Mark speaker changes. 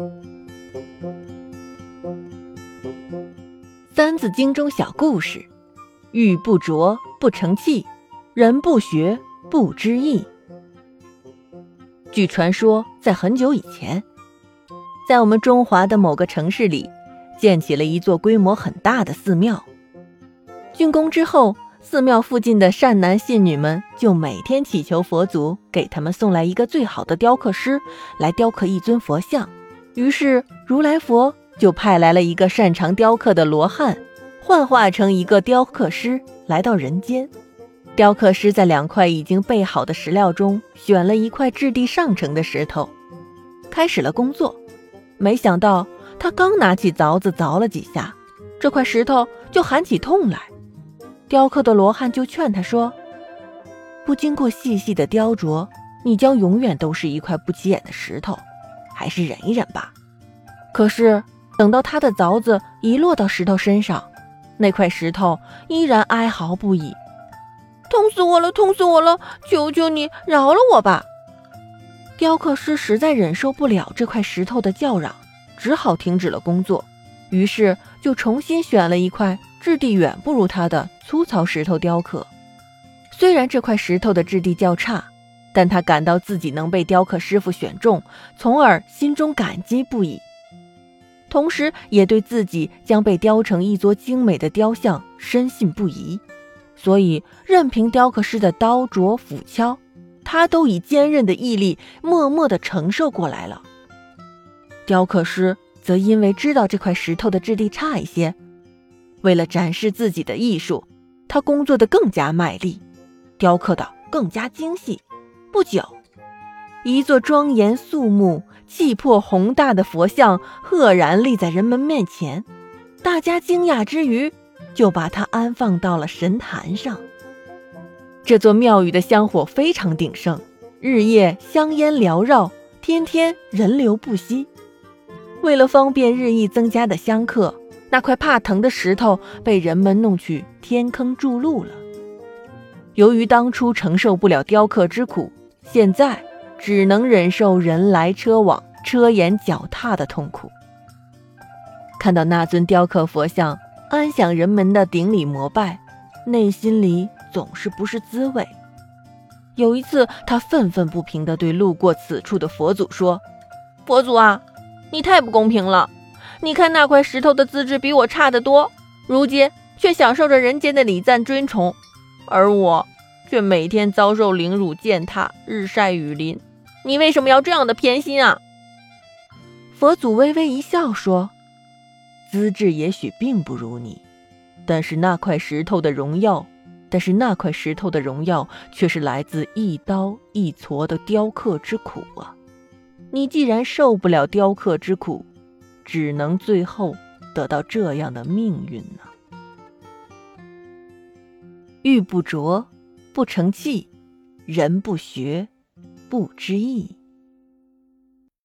Speaker 1: 《三字经》中小故事：玉不琢不成器，人不学不知义。据传说，在很久以前，在我们中华的某个城市里，建起了一座规模很大的寺庙。竣工之后，寺庙附近的善男信女们就每天祈求佛祖给他们送来一个最好的雕刻师，来雕刻一尊佛像。于是，如来佛就派来了一个擅长雕刻的罗汉，幻化成一个雕刻师来到人间。雕刻师在两块已经备好的石料中选了一块质地上乘的石头，开始了工作。没想到，他刚拿起凿子凿了几下，这块石头就喊起痛来。雕刻的罗汉就劝他说：“不经过细细的雕琢，你将永远都是一块不起眼的石头，还是忍一忍吧。”可是，等到他的凿子一落到石头身上，那块石头依然哀嚎不已：“
Speaker 2: 痛死我了，痛死我了！求求你饶了我吧！”
Speaker 1: 雕刻师实在忍受不了这块石头的叫嚷，只好停止了工作，于是就重新选了一块。质地远不如他的粗糙石头雕刻。虽然这块石头的质地较差，但他感到自己能被雕刻师傅选中，从而心中感激不已。同时，也对自己将被雕成一座精美的雕像深信不疑。所以，任凭雕刻师的刀琢斧敲，他都以坚韧的毅力默默地承受过来了。雕刻师则因为知道这块石头的质地差一些。为了展示自己的艺术，他工作的更加卖力，雕刻的更加精细。不久，一座庄严肃穆、气魄宏大的佛像赫然立在人们面前。大家惊讶之余，就把它安放到了神坛上。这座庙宇的香火非常鼎盛，日夜香烟缭绕，天天人流不息。为了方便日益增加的香客。那块怕疼的石头被人们弄去天坑筑路了。由于当初承受不了雕刻之苦，现在只能忍受人来车往、车沿脚踏的痛苦。看到那尊雕刻佛像安享人们的顶礼膜拜，内心里总是不是滋味。有一次，他愤愤不平地对路过此处的佛祖说：“
Speaker 2: 佛祖啊，你太不公平了！”你看那块石头的资质比我差得多，如今却享受着人间的礼赞尊崇，而我却每天遭受凌辱践踏，日晒雨淋。你为什么要这样的偏心啊？
Speaker 1: 佛祖微微一笑说：“资质也许并不如你，但是那块石头的荣耀，但是那块石头的荣耀却是来自一刀一锉的雕刻之苦啊！你既然受不了雕刻之苦。”只能最后得到这样的命运呢？玉不琢不成器，人不学不知义。